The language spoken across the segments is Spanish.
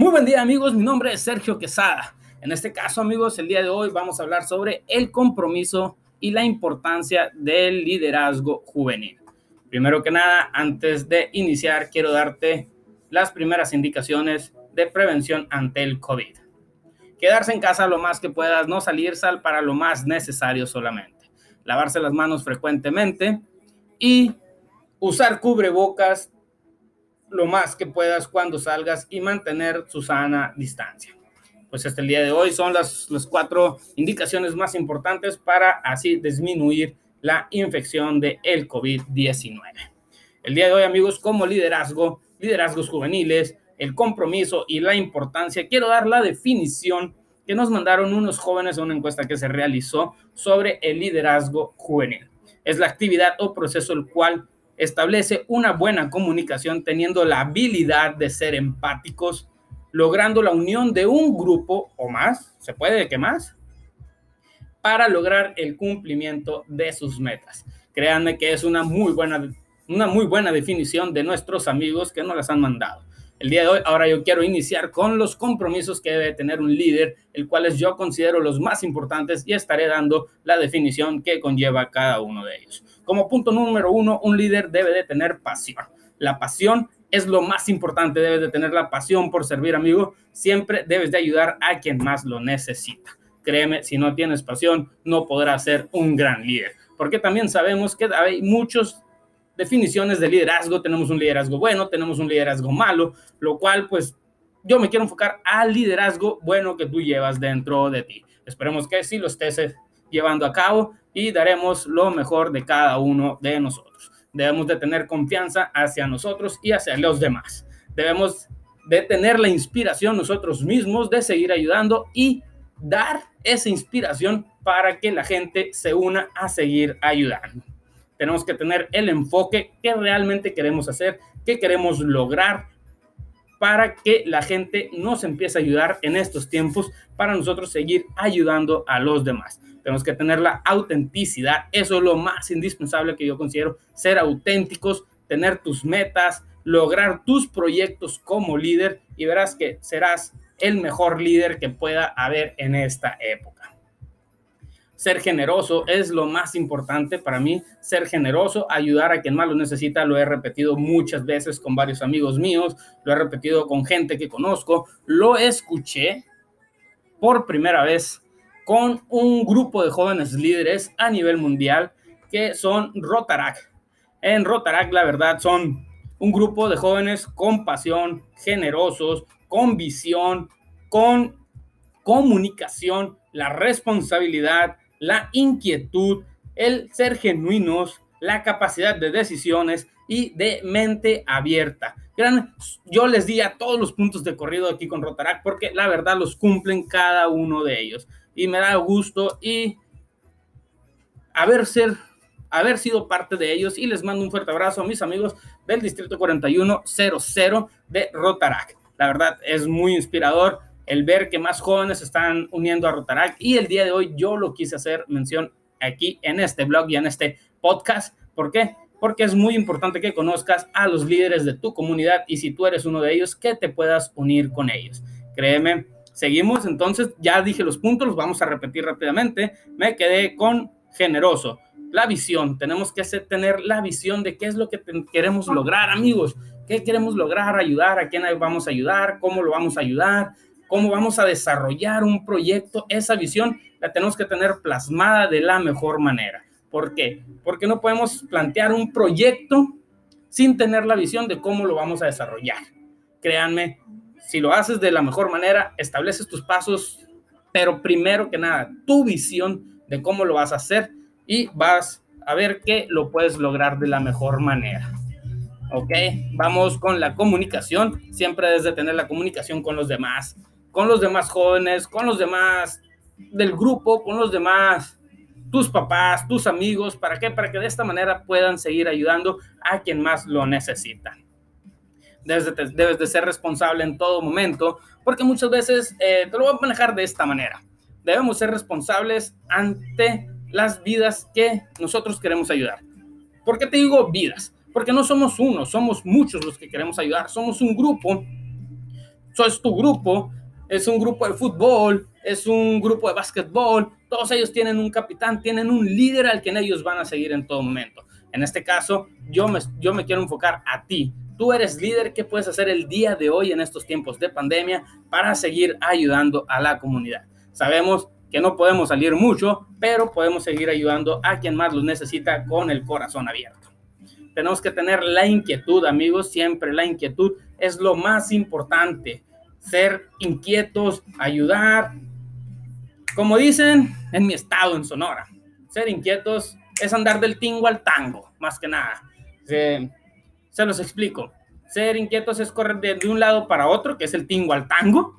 Muy buen día amigos, mi nombre es Sergio Quesada. En este caso amigos, el día de hoy vamos a hablar sobre el compromiso y la importancia del liderazgo juvenil. Primero que nada, antes de iniciar, quiero darte las primeras indicaciones de prevención ante el COVID. Quedarse en casa lo más que puedas, no salir, sal para lo más necesario solamente. Lavarse las manos frecuentemente y usar cubrebocas lo más que puedas cuando salgas y mantener su sana distancia. Pues hasta el día de hoy son las, cuatro indicaciones más importantes para así disminuir la infección de el COVID-19. El día de hoy, amigos, como liderazgo, liderazgos juveniles, el compromiso y la importancia, quiero dar la definición que nos mandaron unos jóvenes a una encuesta que se realizó sobre el liderazgo juvenil. Es la actividad o proceso el cual establece una buena comunicación teniendo la habilidad de ser empáticos, logrando la unión de un grupo o más, ¿se puede que más? Para lograr el cumplimiento de sus metas. Créanme que es una muy buena, una muy buena definición de nuestros amigos que nos las han mandado. El día de hoy, ahora yo quiero iniciar con los compromisos que debe tener un líder, el cuales yo considero los más importantes y estaré dando la definición que conlleva cada uno de ellos. Como punto número uno, un líder debe de tener pasión. La pasión es lo más importante, debes de tener la pasión por servir, amigo. Siempre debes de ayudar a quien más lo necesita. Créeme, si no tienes pasión, no podrás ser un gran líder. Porque también sabemos que hay muchos definiciones de liderazgo. Tenemos un liderazgo bueno, tenemos un liderazgo malo, lo cual pues yo me quiero enfocar al liderazgo bueno que tú llevas dentro de ti. Esperemos que sí lo estés eh, llevando a cabo y daremos lo mejor de cada uno de nosotros. Debemos de tener confianza hacia nosotros y hacia los demás. Debemos de tener la inspiración nosotros mismos de seguir ayudando y dar esa inspiración para que la gente se una a seguir ayudando tenemos que tener el enfoque que realmente queremos hacer, que queremos lograr para que la gente nos empiece a ayudar en estos tiempos para nosotros seguir ayudando a los demás. Tenemos que tener la autenticidad, eso es lo más indispensable que yo considero, ser auténticos, tener tus metas, lograr tus proyectos como líder y verás que serás el mejor líder que pueda haber en esta época ser generoso es lo más importante para mí, ser generoso, ayudar a quien más lo necesita, lo he repetido muchas veces con varios amigos míos, lo he repetido con gente que conozco, lo escuché por primera vez con un grupo de jóvenes líderes a nivel mundial que son Rotarac. En Rotarac, la verdad, son un grupo de jóvenes con pasión, generosos, con visión, con comunicación, la responsabilidad, la inquietud, el ser genuinos, la capacidad de decisiones y de mente abierta. Yo les di a todos los puntos de corrido aquí con Rotarac porque la verdad los cumplen cada uno de ellos. Y me da gusto y haber, ser, haber sido parte de ellos. Y les mando un fuerte abrazo a mis amigos del Distrito 4100 de Rotarac. La verdad es muy inspirador el ver que más jóvenes están uniendo a Rotaract y el día de hoy yo lo quise hacer mención aquí en este blog y en este podcast. ¿Por qué? Porque es muy importante que conozcas a los líderes de tu comunidad y si tú eres uno de ellos, que te puedas unir con ellos. Créeme, seguimos, entonces ya dije los puntos, los vamos a repetir rápidamente. Me quedé con generoso. La visión, tenemos que tener la visión de qué es lo que queremos lograr, amigos. ¿Qué queremos lograr? Ayudar, a quién vamos a ayudar, cómo lo vamos a ayudar, cómo vamos a desarrollar un proyecto, esa visión la tenemos que tener plasmada de la mejor manera. ¿Por qué? Porque no podemos plantear un proyecto sin tener la visión de cómo lo vamos a desarrollar. Créanme, si lo haces de la mejor manera, estableces tus pasos, pero primero que nada, tu visión de cómo lo vas a hacer y vas a ver que lo puedes lograr de la mejor manera. ¿Ok? Vamos con la comunicación. Siempre debes de tener la comunicación con los demás con los demás jóvenes, con los demás del grupo, con los demás, tus papás, tus amigos, ¿para qué? Para que de esta manera puedan seguir ayudando a quien más lo necesita. Debes de, debes de ser responsable en todo momento, porque muchas veces eh, te lo voy a manejar de esta manera. Debemos ser responsables ante las vidas que nosotros queremos ayudar. ¿Por qué te digo vidas? Porque no somos uno, somos muchos los que queremos ayudar, somos un grupo es tu grupo, es un grupo de fútbol, es un grupo de básquetbol, todos ellos tienen un capitán, tienen un líder al que ellos van a seguir en todo momento. En este caso, yo me, yo me quiero enfocar a ti. Tú eres líder, ¿qué puedes hacer el día de hoy en estos tiempos de pandemia para seguir ayudando a la comunidad? Sabemos que no podemos salir mucho, pero podemos seguir ayudando a quien más lo necesita con el corazón abierto. Tenemos que tener la inquietud, amigos, siempre la inquietud es lo más importante. Ser inquietos, ayudar. Como dicen en mi estado, en Sonora, ser inquietos es andar del tingo al tango, más que nada. Se, los explico. Ser inquietos es correr de, un lado para otro, que es el tingo al tango,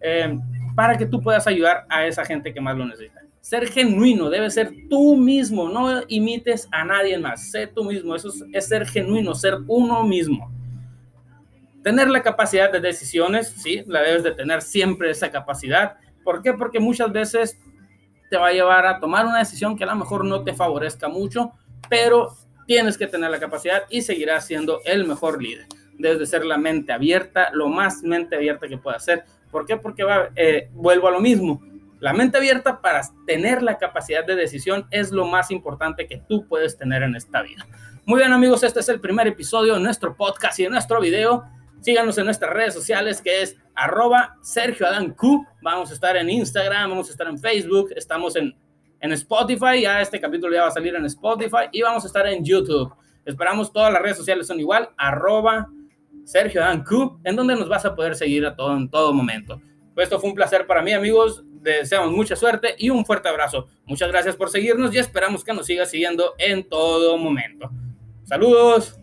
eh, para que tú puedas ayudar a esa gente que más lo necesita. Ser genuino, debe ser tú mismo, no imites a nadie más, sé tú mismo, eso es, ser genuino, ser uno mismo. Tener la capacidad de decisiones, sí, la debes de tener siempre esa capacidad. ¿Por qué? Porque muchas veces te va a llevar a tomar una decisión que a lo mejor no te favorezca mucho, pero tienes que tener la capacidad y seguirás siendo el mejor líder. Debes de ser la mente abierta, lo más mente abierta que puedas ser. ¿Por qué? Porque va, eh, vuelvo a lo mismo la mente abierta para tener la capacidad de decisión es lo más importante que tú puedes tener en esta vida. Muy bien amigos, este es el primer episodio de nuestro podcast y de nuestro video. Síganos en nuestras redes sociales que es arroba Sergio Adán Q. Vamos a estar en Instagram, vamos a estar en Facebook, estamos en, en Spotify, ya este capítulo ya va a salir en Spotify y vamos a estar en YouTube. Esperamos todas las redes sociales son igual, arroba Sergio Adán Q, en donde nos vas a poder seguir a todo en todo momento. Esto fue un placer para mí amigos deseamos mucha suerte y un fuerte abrazo. Muchas gracias por seguirnos y esperamos que nos siga siguiendo en todo momento. Saludos.